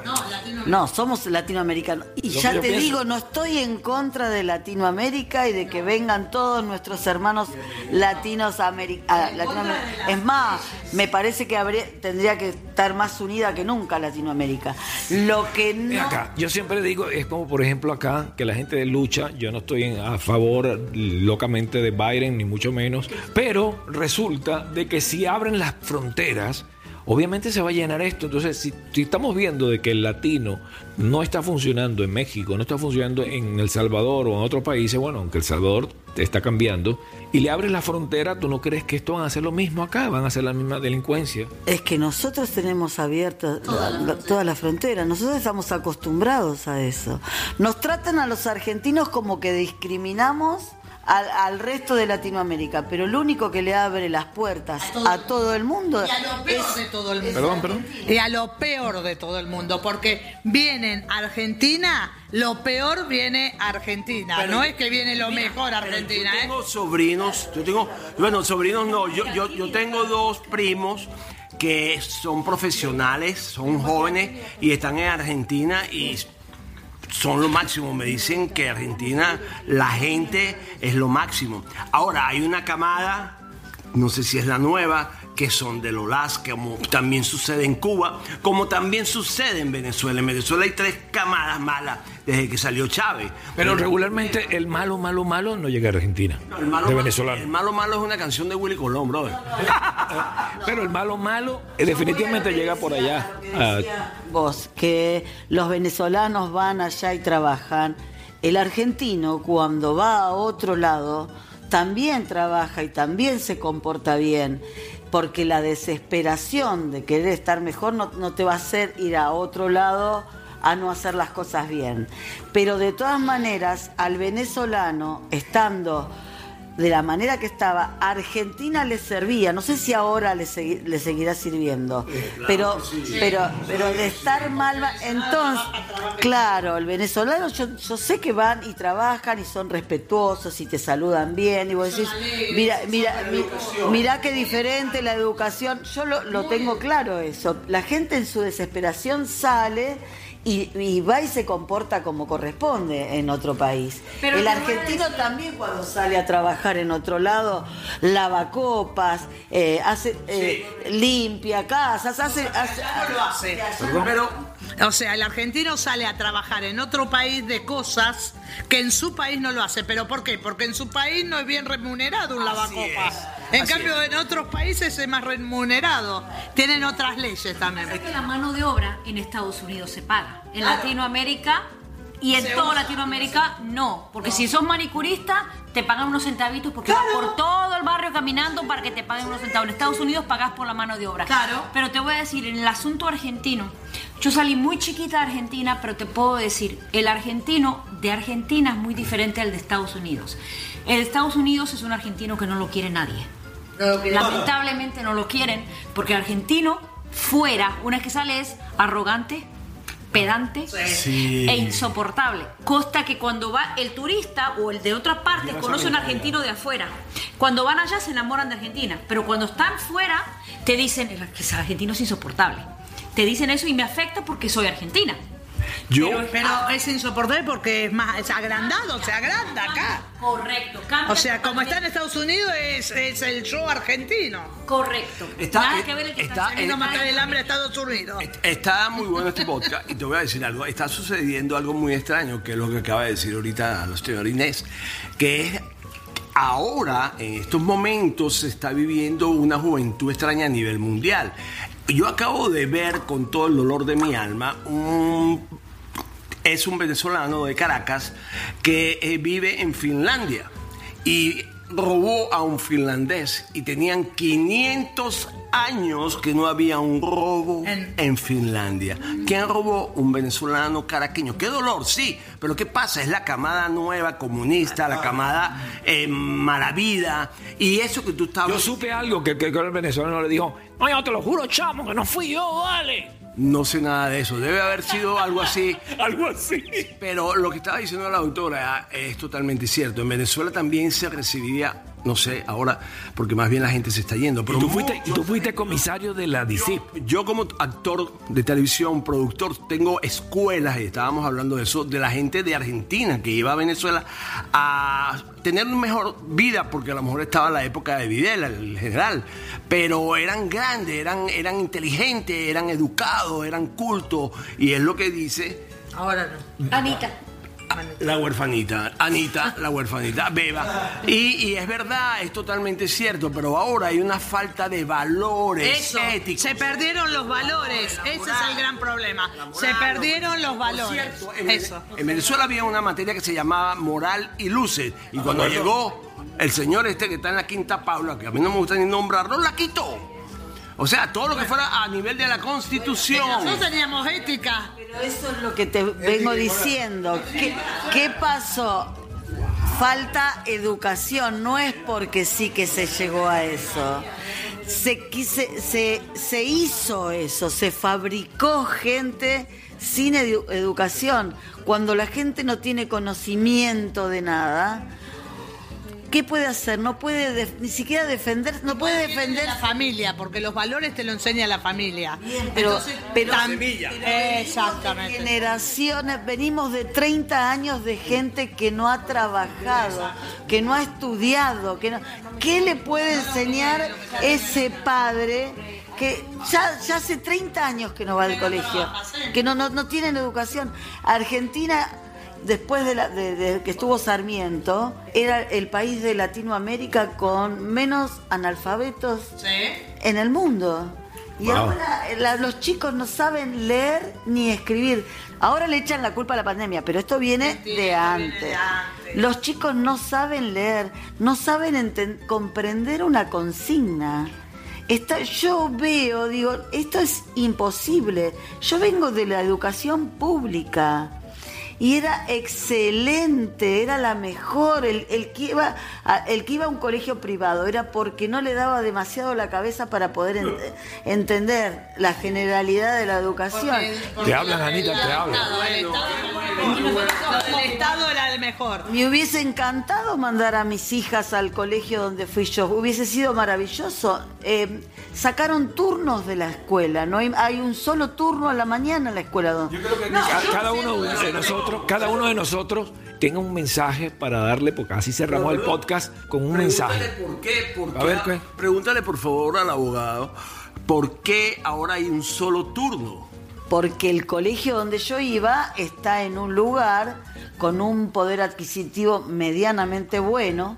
No, somos latinoamericanos. Y ya te pienso. digo, no estoy en contra de Latinoamérica y de que vengan todos nuestros hermanos latinos Latinoamérica. Es más, me parece que habría, tendría que estar más unida que nunca Latinoamérica. Lo que no... acá, yo siempre digo, es como por ejemplo acá, que la gente de lucha, yo no estoy en- a favor locamente de Biden, ni mucho menos, pero resulta de que si abren las fronteras, obviamente se va a llenar esto. Entonces, si, si estamos viendo de que el latino no está funcionando en México, no está funcionando en El Salvador o en otros países, bueno, aunque El Salvador está cambiando, y le abres la frontera, ¿tú no crees que esto van a hacer lo mismo acá? Van a hacer la misma delincuencia. Es que nosotros tenemos abierta la- la- toda la frontera, nosotros estamos acostumbrados a eso. Nos tratan a los argentinos como que discriminamos al, al resto de Latinoamérica, pero lo único que le abre las puertas a todo el mundo Y a lo peor es de todo el mundo. Perdón, perdón. Y a lo peor de todo el mundo, porque vienen a Argentina, lo peor viene a Argentina. Pero- no es que viene lo mejor a Argentina, Yo ¿eh? tengo sobrinos, yo tengo, bueno, sobrinos no, yo, yo, yo tengo dos primos que son profesionales, son jóvenes y están en Argentina y son lo máximo. Me dicen que Argentina, la gente es lo máximo. Ahora, hay una camada, no sé si es la nueva, que son de Lolas, como también sucede en Cuba, como también sucede en Venezuela. En Venezuela hay tres camadas malas desde que salió Chávez. Pero regularmente el malo, malo, malo no llega a Argentina. El malo, de malo- venezolano. el malo malo es una canción de Willy Colón, brother. Pero el malo, malo eh, definitivamente llega por allá. Ah, vos, que los venezolanos van allá y trabajan. El argentino cuando va a otro lado también trabaja y también se comporta bien, porque la desesperación de querer estar mejor no, te va a hacer ir a otro lado a no hacer las cosas bien. Pero de todas maneras, al venezolano, estando de la manera que estaba, Argentina le servía, no sé si ahora le, segui- le seguirá sirviendo, pero, pero, pero de estar mal, va- entonces, claro, el venezolano, yo, yo sé que van y trabajan y son respetuosos y te saludan bien y vos decís, mira, mira, mi- mira qué diferente la educación, yo lo, lo tengo claro eso, la gente en su desesperación sale y, y va y se comporta como corresponde en otro país. Pero el argentino decir- también cuando sale a trabajar en otro lado lava copas, eh, hace eh, limpia casas, hace, hace- lo hace. Pero O sea, el argentino sale a trabajar en otro país de cosas que en su país no lo hace. ¿Pero por qué? Porque en su país no es bien remunerado un lavacopas. En Así cambio, en otros países es más remunerado. Tienen otras leyes también. Es que la mano de obra en Estados Unidos se paga. En Latinoamérica y en Se toda usa. Latinoamérica no. Porque si sos manicurista, te pagan unos centavitos porque vas por todo el barrio caminando para que te paguen unos centavos. En Estados Unidos pagás por la mano de obra. Claro. Pero te voy a decir, en el asunto argentino, yo salí muy chiquita de Argentina, pero te puedo decir, el argentino de Argentina es muy diferente al de Estados Unidos. El de Estados Unidos es un argentino que no lo quiere nadie. Lamentablemente no lo quieren porque el argentino fuera, una vez que sale es arrogante, pedante Sí. e insoportable. Costa que cuando va el turista o el de otra parte conoce a un argentino de afuera. Cuando van allá se enamoran de Argentina, pero cuando están fuera te dicen "El- que el argentino es insoportable. Te dicen eso y me afecta porque soy argentina. Yo, Pero, pero es insoportable porque es más es agrandado, se agranda acá. Correcto. cambia O sea, como está en. Estados Unidos es, es el show argentino. Correcto. Está- Nada que ver el que está- está, matar el hambre a Estados Unidos. Está muy bueno este podcast y te voy a decir algo. Está sucediendo algo muy extraño, que es lo que acaba de decir ahorita la señora Inés, que es ahora, en estos momentos, se está viviendo una juventud extraña a nivel mundial. Yo acabo de ver con todo el dolor de mi alma un es un venezolano de Caracas que eh, vive en Finlandia y robó a un finlandés y tenían 500 años que no había un robo En- en, Finlandia. ¿Quién robó? Un venezolano caraqueño. Qué dolor, sí, pero ¿qué pasa? Es la camada nueva comunista, la camada eh, maravida y eso que tú estabas... Yo supe algo que, que, que el venezolano le dijo, no, yo te lo juro, chamo, que no fui yo, vale. No sé nada de eso, debe haber sido algo así. Algo así. Pero lo que estaba diciendo la doctora es totalmente cierto. En Venezuela también se recibía, no sé, ahora, porque más bien la gente se está yendo. Pero Y tú fuiste, tú comisario de la DICIP. yo como actor de televisión, productor, tengo escuelas, y estábamos hablando de eso, de la gente de Argentina que iba a Venezuela a tener una mejor vida, porque a lo mejor estaba la época de Videla, el general, pero eran grandes, eran, eran inteligentes, eran educados, eran cultos, y es lo que dice Ahora no. Anita. La huerfanita, Anita, la huerfanita, Beba. Y, y es verdad, es totalmente cierto, pero ahora hay una falta de valores Eso, éticos. se perdieron los valores. Ese es el gran problema. Se perdieron los valores. En, Eso. en Venezuela había una materia que se llamaba moral y luces. Y cuando llegó el señor este que está en la Quinta Paula, que a mí no me gusta ni nombrarlo, la quitó. O sea, todo lo que fuera a nivel de la Constitución. Nosotros teníamos ética. Pero eso es lo que te vengo diciendo. ¿Qué, qué pasó? Falta educación, no es porque sí que se llegó a eso. Se, quise- se, se hizo eso, se fabricó gente sin edu- educación. Cuando la gente no tiene conocimiento de nada, ¿qué puede hacer? No puede ni siquiera defender, no puede defender la familia, porque los valores te lo enseña la familia. pero, Entonces, pero tam- pero Exactamente. generaciones, venimos de 30 años de gente que no ha trabajado, que no ha estudiado, que no, ¿qué le puede enseñar ese padre que ya, ya hace 30 años que no va al colegio, que no, no, no tienen educación? Argentina después de, la- de- de que estuvo Sarmiento, era el país de Latinoamérica con menos analfabetos en el mundo. Y Wow. ahora la- los chicos no saben leer ni escribir. Ahora le echan la culpa a la pandemia, pero esto viene de antes. Los chicos no saben leer, no saben comprender una consigna. Está, yo veo, digo, esto es imposible. Yo vengo de la educación pública y era excelente, era la mejor. El, el que iba a, el que iba a un colegio privado era porque no le daba demasiado la cabeza para poder ent- entender la generalidad de la educación. Te hablan, Anita, te hablan. El Estado era el mejor. Me hubiese encantado mandar a mis hijas al colegio donde fui yo. Hubiese sido maravilloso. Eh, sacaron turnos de la escuela. No hay, hay un solo turno a la mañana en la escuela. Donde... Ca- cada uno de nosotros, cada uno de nosotros tenga un mensaje para darle, porque así cerramos el podcast con un mensaje. Pregúntale por qué, por A ver, ¿qué? pregúntale por favor al abogado, ¿por qué ahora hay un solo turno? Porque el colegio donde yo iba está en un lugar con un poder adquisitivo medianamente bueno.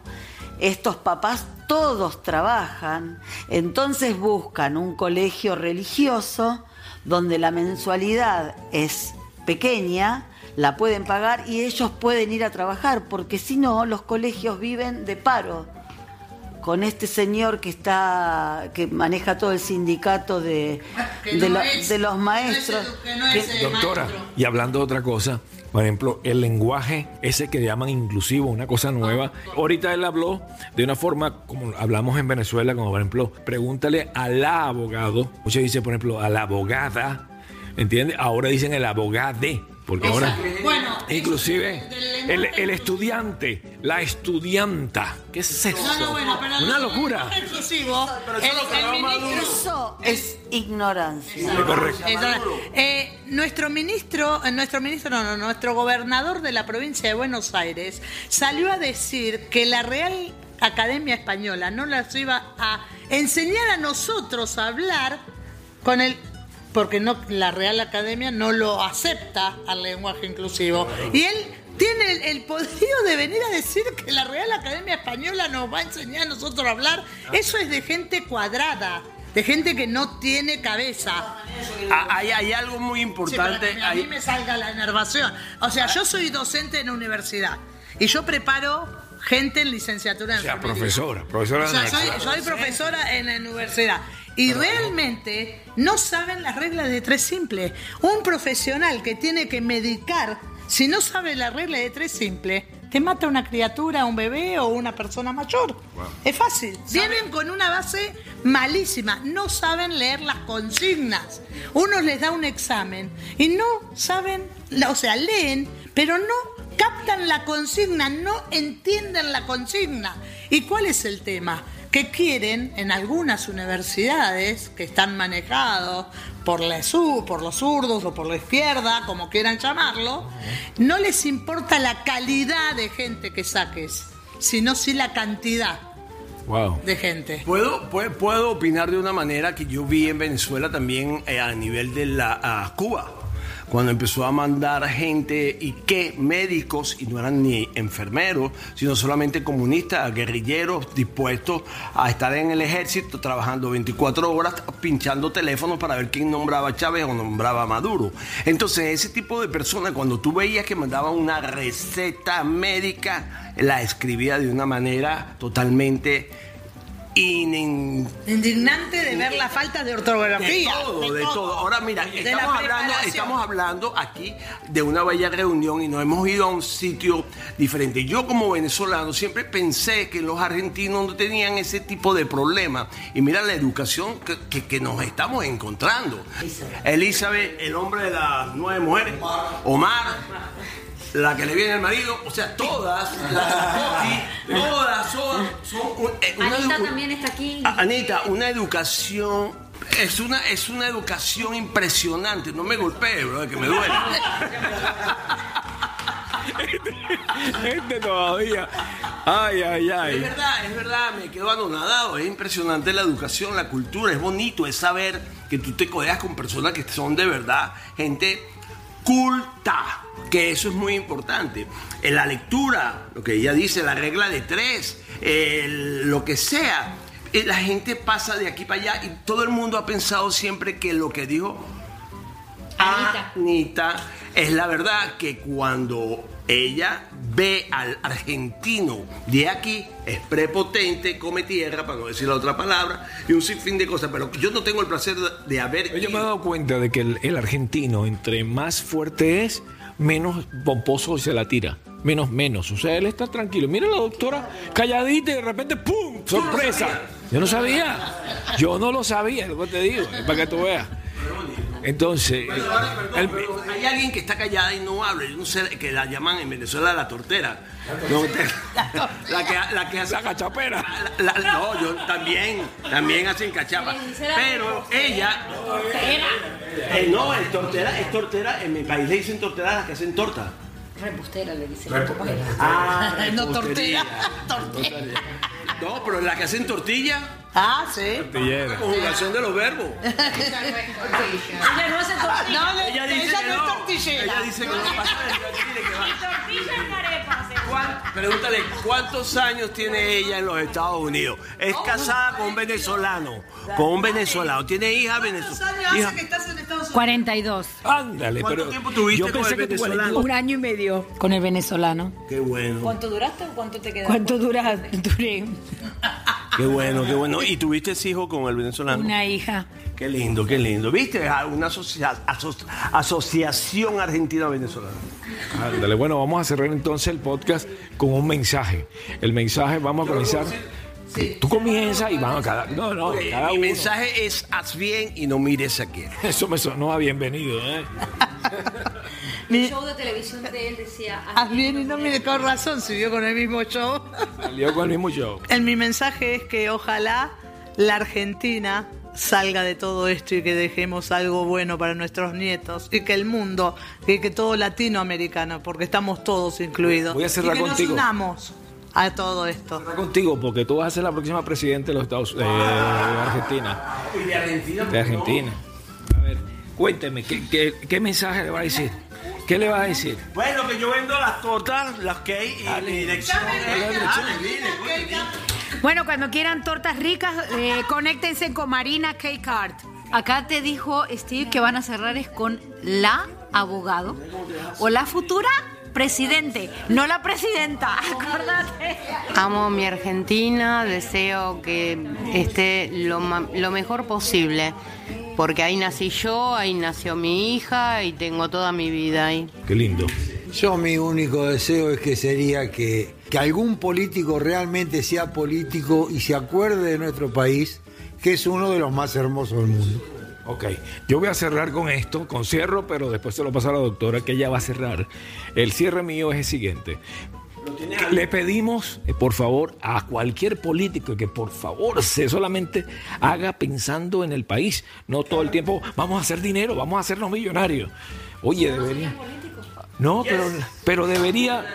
Estos papás todos trabajan, entonces buscan un colegio religioso donde la mensualidad es pequeña, la pueden pagar y ellos pueden ir a trabajar, porque si no, los colegios viven de paro. Con este señor que está, que maneja todo el sindicato de, de, no la- es- de los maestros. que no es, Doctora, y hablando de otra cosa, por ejemplo, el lenguaje ese que llaman inclusivo, una cosa nueva. Ahorita él habló de una forma como hablamos en Venezuela, como por ejemplo, pregúntale al abogado. Muchos dicen, por ejemplo, a la abogada, ¿entiendes? Ahora dicen el abogade, porque ahora... Bueno, Inclusive el, el estudiante, la estudianta, ¿qué es eso? No, no, bueno, pero Una locura. El, el ministro. Eso es ignorancia. Es correcto. Eso, eh, nuestro ministro, eh, nuestro ministro, no, no, nuestro gobernador de la provincia de Buenos Aires salió a decir que la Real Academia Española no las iba a enseñar a nosotros a hablar con el porque no la Real Academia no lo acepta al lenguaje inclusivo y él tiene el, el poderío de venir a decir que la Real Academia Española nos va a enseñar a nosotros a hablar. Eso es de gente cuadrada, de gente que no tiene cabeza. Ah, Hay, hay algo muy Sí, importante. para que a hay- mí me salga la enervación. O sea, yo soy docente en la universidad y yo preparo gente en licenciatura en O sea, enfermería. profesora, profesora O sea, soy, soy profesora en la universidad. Y realmente no saben las reglas de tres simples. Un profesional que tiene que medicar, si no sabe la regla de tres simples, te mata una criatura, un bebé o una persona mayor. Es fácil. Vienen con una base malísima. No saben leer las consignas. Uno les da un examen y no saben, o sea, leen, pero no captan la consigna, no entienden la consigna. ¿Y cuál es el tema? Que quieren en algunas universidades que están manejados por, la su- por los zurdos o por la izquierda, como quieran llamarlo, no les importa la calidad de gente que saques, sino sí la cantidad Wow. de gente. ¿Puedo, puedo, puedo opinar de una manera que yo vi en Venezuela también eh, a nivel de la a Cuba. Cuando empezó a mandar gente y que médicos, y no eran ni enfermeros, sino solamente comunistas, guerrilleros dispuestos a estar en el ejército trabajando 24 horas, pinchando teléfonos para ver quién nombraba a Chávez o nombraba a Maduro. Entonces, ese tipo de personas, cuando tú veías que mandaban una receta médica, la escribía de una manera totalmente inen- Indignante de ver la falta de de ortografía. todo, de todo. Ahora mira, De estamos la hablando, preparación. estamos hablando aquí de una bella reunión y nos hemos ido a un sitio diferente. Yo como venezolano siempre pensé que los argentinos no tenían ese tipo de problema. Y mira la educación que, que- que nos estamos encontrando. Elizabeth, el hombre de las nueve mujeres. Omar. La que le viene el marido, o sea, todas, las todas son, son un- eh, una Anita también está aquí. Anita, una educación es una es una educación impresionante. No me golpee, bro, que me duele. Gente todavía. Ay, ay, Es ay. verdad, es verdad, me quedo anonadado. Es impresionante la educación, la cultura, es bonito, es saber que tú te codeas con personas que son de verdad gente culta, que eso es muy importante. En la lectura, lo que ella dice, la regla de tres, el- lo que sea. eh, La gente pasa de aquí para allá y todo el mundo ha pensado siempre que lo que dijo Anita. Anita es la verdad que cuando Ella ve al argentino de aquí, es prepotente, come tierra, para no decir la otra palabra, y un sinfín de cosas. Pero yo no tengo el placer de, de haber. Yo me he dado cuenta de que el, el argentino, entre más fuerte es, menos pomposo se la tira. Menos, menos. O sea, él está tranquilo. Mira la doctora calladita y de repente ¡pum! ¡Sorpresa! Yo no sabía. Yo no lo sabía, lo que te digo, para que tú veas. Entonces, el- Pero hay alguien que está callada y no habla. Yo no sé que la llaman en Venezuela la tortera. No, te- la que, la que hace la cachapera. La- la- no, yo también, también hacen cachapa. Pero ella. Eh, no, es tortera, es tortera. En mi país le dicen tortera a las que hacen torta. Repostera le dice. Ah, No, repostería. No, pero las que hacen tortilla. Ah, sí. Tortillera. Conjugación de los verbos. Ella no hace tortilla. No, Ella dice ella que no es tortillera. Ella dice que no pasa del tortilla que va. Y tortilla en arepa. ¿Cuán- Pregúntale, ¿cuántos años tiene ella en los Estados Unidos? Es casada con un venezolano. Con un venezolano. Tiene hija ¿Cuántos venezolana. años Hija- hace que estás en Estados Unidos? 42. ándale, ¿Cuánto pero tiempo tuviste yo con pensé el que venezolano? Un año y medio con el venezolano. Qué bueno. ¿Cuánto duraste o cuánto te quedaste? ¿Cuánto dura? Duré Qué bueno, qué bueno. ¿Y tuviste hijo con el venezolano? una hija. Qué lindo, qué lindo. ¿Viste? Ah, Una asocia- aso- asociación argentina-venezolana. Ándale, bueno, vamos a cerrar entonces el podcast con un mensaje. El mensaje, vamos a comenzar. Tú comienzas y vamos a cada. No, no, cada Mi uno. mensaje es haz bien y no mires a quién. Eso me sonó a bienvenido, ¿eh? El show de televisión de él decía. Haz bien y no mire con razón, siguió con el mismo show. Salió con el mismo show. En mi mensaje es que ojalá la Argentina salga de todo esto y que dejemos algo bueno para nuestros nietos y que el mundo, y que todo latinoamericano, porque estamos todos incluidos, Voy a cerrar y que contigo. nos unamos a todo esto. Contigo, porque tú vas a ser la próxima presidenta de los Estados de Argentina. Y de Argentina. De Argentina. A ver, cuénteme, ¿qué, qué, qué mensaje le va a decir? ¿Qué le va a decir? Bueno, que yo vendo las tortas, las cake y mi dirección. dale. Dale, dile. Bueno, cuando quieran tortas ricas, eh, conéctense con Marina Cake Art. Acá te dijo Steve que van a cerrar es con la abogado o la futura presidente, no la presidenta, acuérdate. Amo mi Argentina, deseo que esté lo, lo mejor posible, porque ahí nací yo, ahí nació mi hija y tengo toda mi vida ahí. Qué lindo. Yo mi único deseo es que sería que, que algún político realmente sea político y se acuerde de nuestro país, que es uno de los más hermosos del mundo. Ok, yo voy a cerrar con esto, con cierro, pero después se lo paso a la doctora que ella va a cerrar. El cierre mío es el siguiente. Le pedimos, eh, por favor, a cualquier político que por favor se solamente haga pensando en el país, no todo el tiempo vamos a hacer dinero, vamos a hacernos millonarios. Oye, debería. No, pero, pero debería.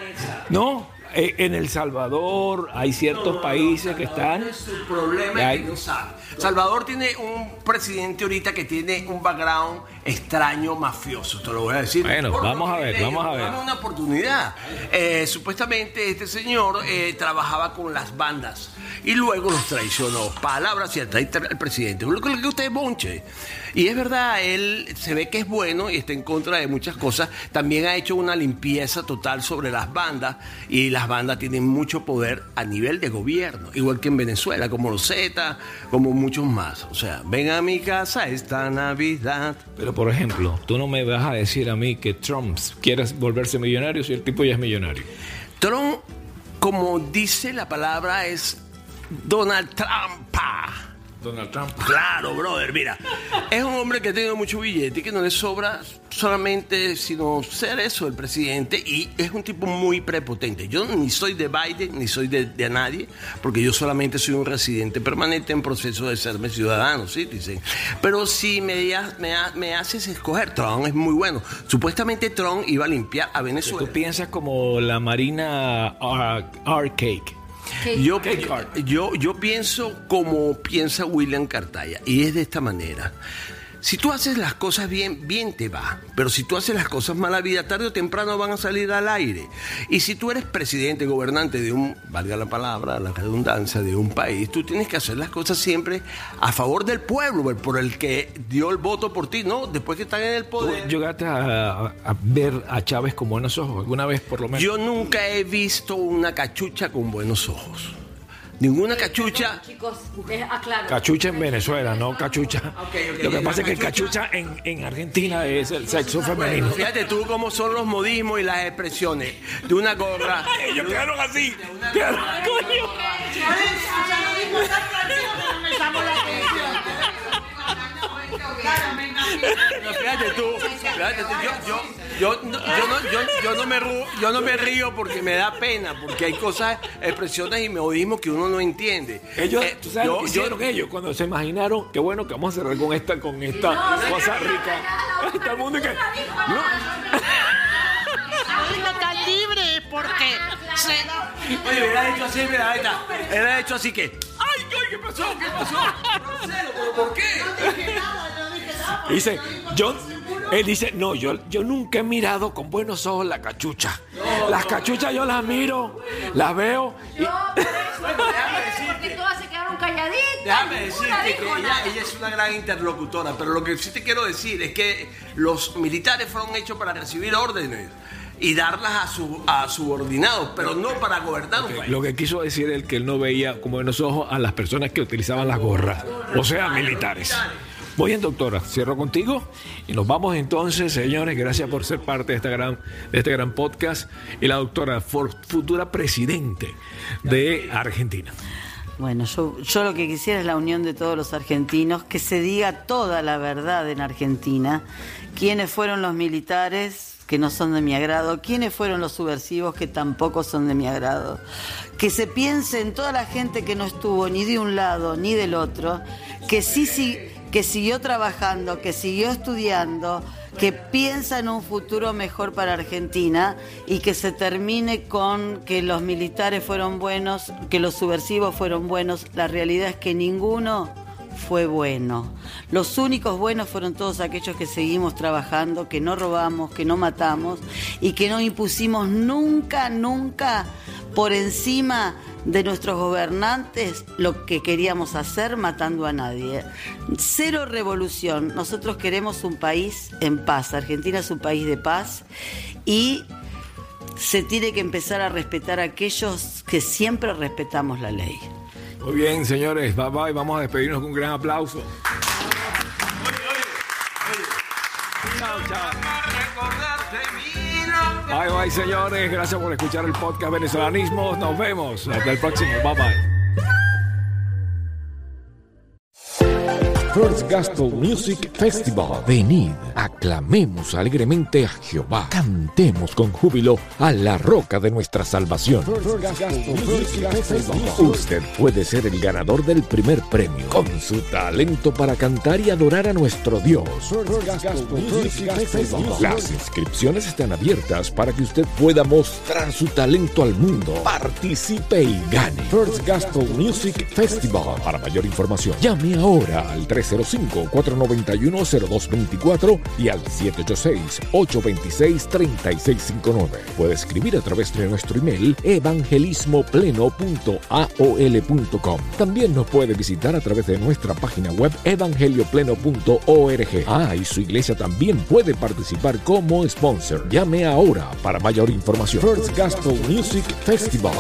No, eh, en El Salvador hay ciertos países que están. Su problema es que no sabe. Salvador tiene un presidente ahorita que tiene un background extraño, mafioso, te lo voy a decir. Bueno, Por vamos a ver, vamos a ver. dame una oportunidad. Eh, supuestamente este señor eh, trabajaba con las bandas y luego los traicionó. Palabra cierta, ahí el presidente. Lo que lo que usted es bonche. Y es verdad, él se ve que es bueno y está en contra de muchas cosas. También ha hecho una limpieza total sobre las bandas y las bandas tienen mucho poder a nivel de gobierno, igual que en Venezuela, como los Z, como muchos más. O sea, ven a mi casa esta Navidad. Pero por ejemplo, tú no me vas a decir a mí que Trump quiere volverse millonario si el tipo ya es millonario. Trump, como dice la palabra, es Donald Trump. Donald Trump. Claro, brother, mira. Es un hombre que ha tenido mucho billete y que no le sobra solamente sino ser eso, el presidente. Y es un tipo muy prepotente. Yo ni soy de Biden, ni soy de, de nadie, porque yo solamente soy un residente permanente en proceso de serme ciudadano, ¿sí? Dicen. Pero si me, me, me haces escoger, Trump es muy bueno. Supuestamente Trump iba a limpiar a Venezuela. Tú piensas como la Marina Ar- Yo, yo, yo pienso como piensa William Cartaya, y es de esta manera. Si tú haces las cosas bien, bien te va. Pero si tú haces las cosas mal, la vida tarde o temprano van a salir al aire. Y si tú eres presidente, gobernante de un, valga la palabra, la redundancia, de un país, tú tienes que hacer las cosas siempre a favor del pueblo, por el que dio el voto por ti, ¿no? Después que están en el poder. ¿Tú llegaste a, a ver a Chávez con buenos ojos alguna vez, por lo menos? Yo nunca he visto una cachucha con buenos ojos. Ninguna cachucha. Chicos, eh, aclaro. Cachucha en Venezuela, no cachucha. Lo que pasa es que Cachucha- cachucha en, en Argentina es el sexo femenino. Fíjate tú cómo son los modismos y las expresiones de una gorra. Ellos quedaron así. Quedaron- coño. Pero fíjate tú, fíjate tú, yo, yo, yo, no- yo no, yo, yo no me ru- yo no me río porque me da pena, porque hay cosas, expresiones y modismos que uno no entiende. Ellos, Eh, ¿tú sabes lo que yo- hicieron ellos cuando se imaginaron? Qué bueno que vamos a cerrar con esta, con esta cosa rica. Todo el mundo que. No. Ahorita libre porque se... Oye, hubiera hecho así, mira, ahí está. Hubiera hecho así que. ¡Ay, ay, qué pasó! ¿Qué pasó? Grosero, ¿pero por qué? Dice, yo, él dice, no, yo, yo nunca he mirado con buenos ojos la cachucha. Las cachuchas yo las miro, las veo. y- Porque todas se quedaron calladitas. Déjame decirte que ella es una gran interlocutora, pero lo que sí te quiero decir es que los militares fueron hechos para recibir órdenes y darlas a su a subordinados, pero no para gobernar un país. Lo que quiso decir es que él no veía con buenos ojos a las personas que utilizaban las gorras, o sea, militares. Muy bien, doctora, cierro contigo y nos vamos entonces, señores. Gracias por ser parte de, esta gran, de este gran podcast. Y la doctora, futura presidente de Argentina. Bueno, yo, yo lo que quisiera es la unión de todos los argentinos, que se diga toda la verdad en Argentina, quiénes fueron los militares que no son de mi agrado, quiénes fueron los subversivos que tampoco son de mi agrado, que se piense en toda la gente que no estuvo ni de un lado ni del otro, que sí, sí que siguió trabajando, que siguió estudiando, que piensa en un futuro mejor para Argentina y que se termine con que los militares fueron buenos, que los subversivos fueron buenos. La realidad es que ninguno fue bueno. Los únicos buenos fueron todos aquellos que seguimos trabajando, que no robamos, que no matamos y que no impusimos nunca, nunca por encima de nuestros gobernantes lo que queríamos hacer matando a nadie. Cero revolución. Nosotros queremos un país en paz. Argentina es un país de paz y se tiene que empezar a respetar a aquellos que siempre respetamos la ley. Muy bien, señores, bye bye. Vamos a despedirnos con un gran aplauso. Chao, chao. Bye bye, señores. Gracias por escuchar el podcast Venezolanismo. Nos vemos. Hasta el próximo. Bye bye. First Gospel Music Festival. Venid, aclamemos alegremente a Jehová, cantemos con júbilo a la roca de nuestra salvación. Usted puede ser el ganador del primer premio con su talento para cantar y adorar a nuestro Dios. Las inscripciones están abiertas para que usted pueda mostrar su talento al mundo. Participe y gane. First Gospel Music Festival. Para mayor información, llame ahora al 305-491-0224 y al 786-826-3659. Puede escribir a través de nuestro email evangelismopleno.aol.com. También nos puede visitar a través de nuestra página web evangeliopleno.org. Ah, y su iglesia también puede participar como sponsor. Llame ahora para mayor información. First Gospel Music Festival.